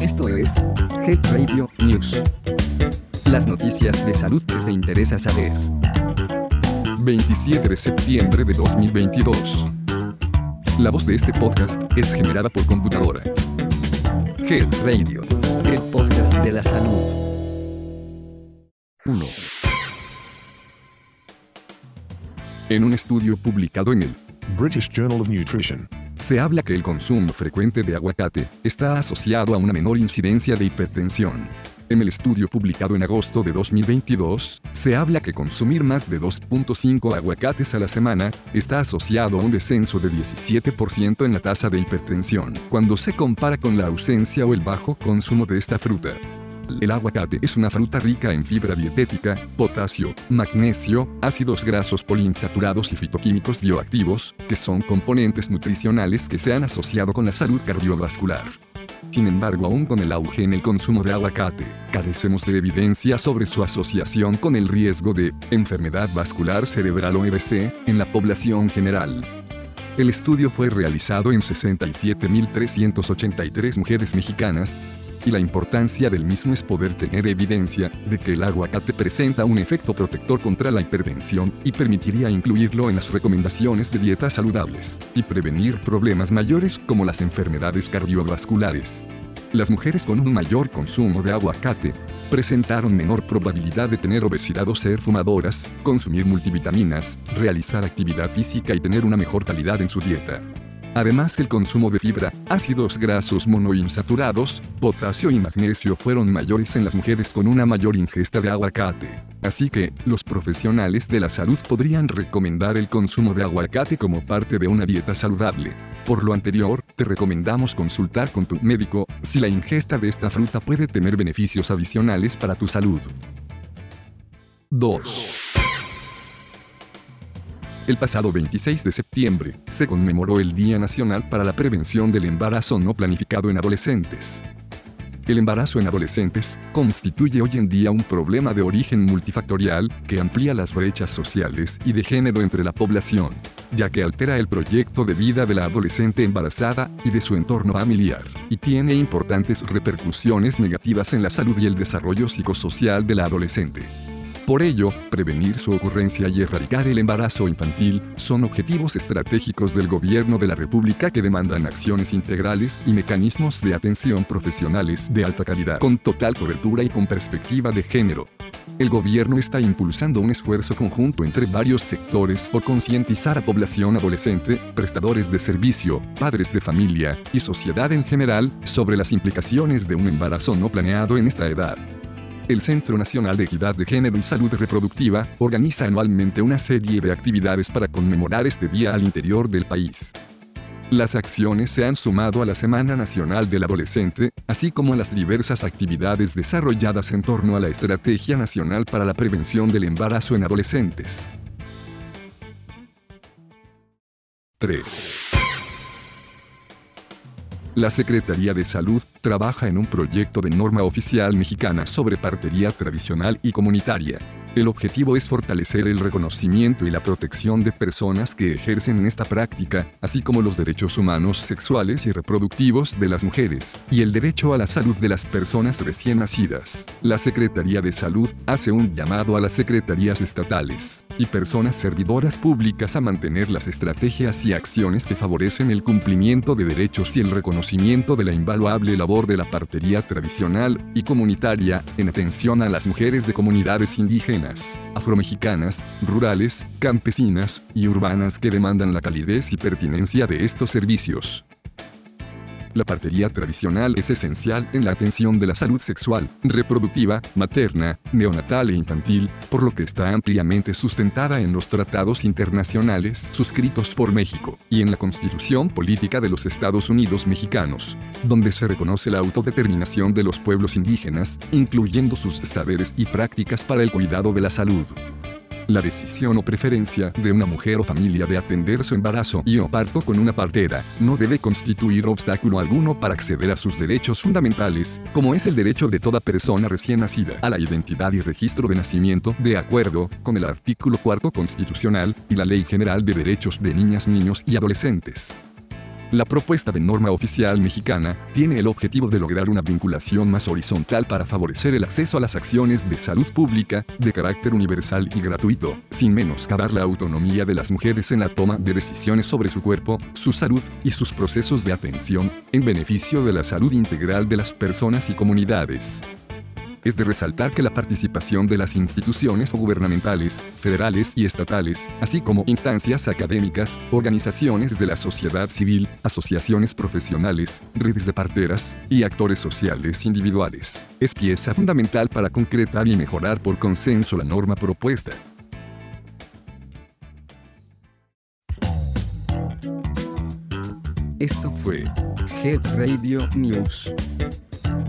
Esto es Health Radio News. Las noticias de salud que te interesa saber. 27 de septiembre de 2022. La voz de este podcast es generada por computadora. Health Radio, el podcast de la salud. 1. En un estudio publicado en el British Journal of Nutrition, se habla que el consumo frecuente de aguacate está asociado a una menor incidencia de hipertensión. En el estudio publicado en agosto de 2022, se habla que consumir más de 2.5 aguacates a la semana está asociado a un descenso de 17% en la tasa de hipertensión, cuando se compara con la ausencia o el bajo consumo de esta fruta. El aguacate es una fruta rica en fibra dietética, potasio, magnesio, ácidos grasos poliinsaturados y fitoquímicos bioactivos, que son componentes nutricionales que se han asociado con la salud cardiovascular. Sin embargo, aún con el auge en el consumo de aguacate, carecemos de evidencia sobre su asociación con el riesgo de enfermedad vascular cerebral o EBC en la población general. El estudio fue realizado en 67.383 mujeres mexicanas, y la importancia del mismo es poder tener evidencia de que el aguacate presenta un efecto protector contra la hipertensión y permitiría incluirlo en las recomendaciones de dietas saludables y prevenir problemas mayores como las enfermedades cardiovasculares. Las mujeres con un mayor consumo de aguacate presentaron menor probabilidad de tener obesidad o ser fumadoras, consumir multivitaminas, realizar actividad física y tener una mejor calidad en su dieta. Además, el consumo de fibra, ácidos grasos monoinsaturados, potasio y magnesio fueron mayores en las mujeres con una mayor ingesta de aguacate. Así que, los profesionales de la salud podrían recomendar el consumo de aguacate como parte de una dieta saludable. Por lo anterior, te recomendamos consultar con tu médico si la ingesta de esta fruta puede tener beneficios adicionales para tu salud. 2. El pasado 26 de septiembre, se conmemoró el Día Nacional para la Prevención del Embarazo No Planificado en Adolescentes. El embarazo en adolescentes constituye hoy en día un problema de origen multifactorial que amplía las brechas sociales y de género entre la población, ya que altera el proyecto de vida de la adolescente embarazada y de su entorno familiar, y tiene importantes repercusiones negativas en la salud y el desarrollo psicosocial de la adolescente. Por ello, prevenir su ocurrencia y erradicar el embarazo infantil son objetivos estratégicos del gobierno de la República que demandan acciones integrales y mecanismos de atención profesionales de alta calidad, con total cobertura y con perspectiva de género. El gobierno está impulsando un esfuerzo conjunto entre varios sectores por concientizar a población adolescente, prestadores de servicio, padres de familia y sociedad en general sobre las implicaciones de un embarazo no planeado en esta edad. El Centro Nacional de Equidad de Género y Salud Reproductiva organiza anualmente una serie de actividades para conmemorar este día al interior del país. Las acciones se han sumado a la Semana Nacional del Adolescente, así como a las diversas actividades desarrolladas en torno a la Estrategia Nacional para la Prevención del Embarazo en Adolescentes. 3. La Secretaría de Salud trabaja en un proyecto de norma oficial mexicana sobre partería tradicional y comunitaria. El objetivo es fortalecer el reconocimiento y la protección de personas que ejercen esta práctica, así como los derechos humanos sexuales y reproductivos de las mujeres, y el derecho a la salud de las personas recién nacidas. La Secretaría de Salud hace un llamado a las secretarías estatales y personas servidoras públicas a mantener las estrategias y acciones que favorecen el cumplimiento de derechos y el reconocimiento de la invaluable labor de la partería tradicional y comunitaria en atención a las mujeres de comunidades indígenas afromexicanas, rurales, campesinas y urbanas que demandan la calidez y pertinencia de estos servicios. La partería tradicional es esencial en la atención de la salud sexual, reproductiva, materna, neonatal e infantil, por lo que está ampliamente sustentada en los tratados internacionales suscritos por México y en la Constitución Política de los Estados Unidos Mexicanos, donde se reconoce la autodeterminación de los pueblos indígenas, incluyendo sus saberes y prácticas para el cuidado de la salud. La decisión o preferencia de una mujer o familia de atender su embarazo y o parto con una partera no debe constituir obstáculo alguno para acceder a sus derechos fundamentales, como es el derecho de toda persona recién nacida a la identidad y registro de nacimiento, de acuerdo con el artículo 4 constitucional y la Ley General de Derechos de Niñas, Niños y Adolescentes. La propuesta de norma oficial mexicana tiene el objetivo de lograr una vinculación más horizontal para favorecer el acceso a las acciones de salud pública, de carácter universal y gratuito, sin menoscabar la autonomía de las mujeres en la toma de decisiones sobre su cuerpo, su salud y sus procesos de atención, en beneficio de la salud integral de las personas y comunidades es de resaltar que la participación de las instituciones gubernamentales, federales y estatales, así como instancias académicas, organizaciones de la sociedad civil, asociaciones profesionales, redes de parteras y actores sociales individuales, es pieza fundamental para concretar y mejorar por consenso la norma propuesta. Esto fue Head Radio News.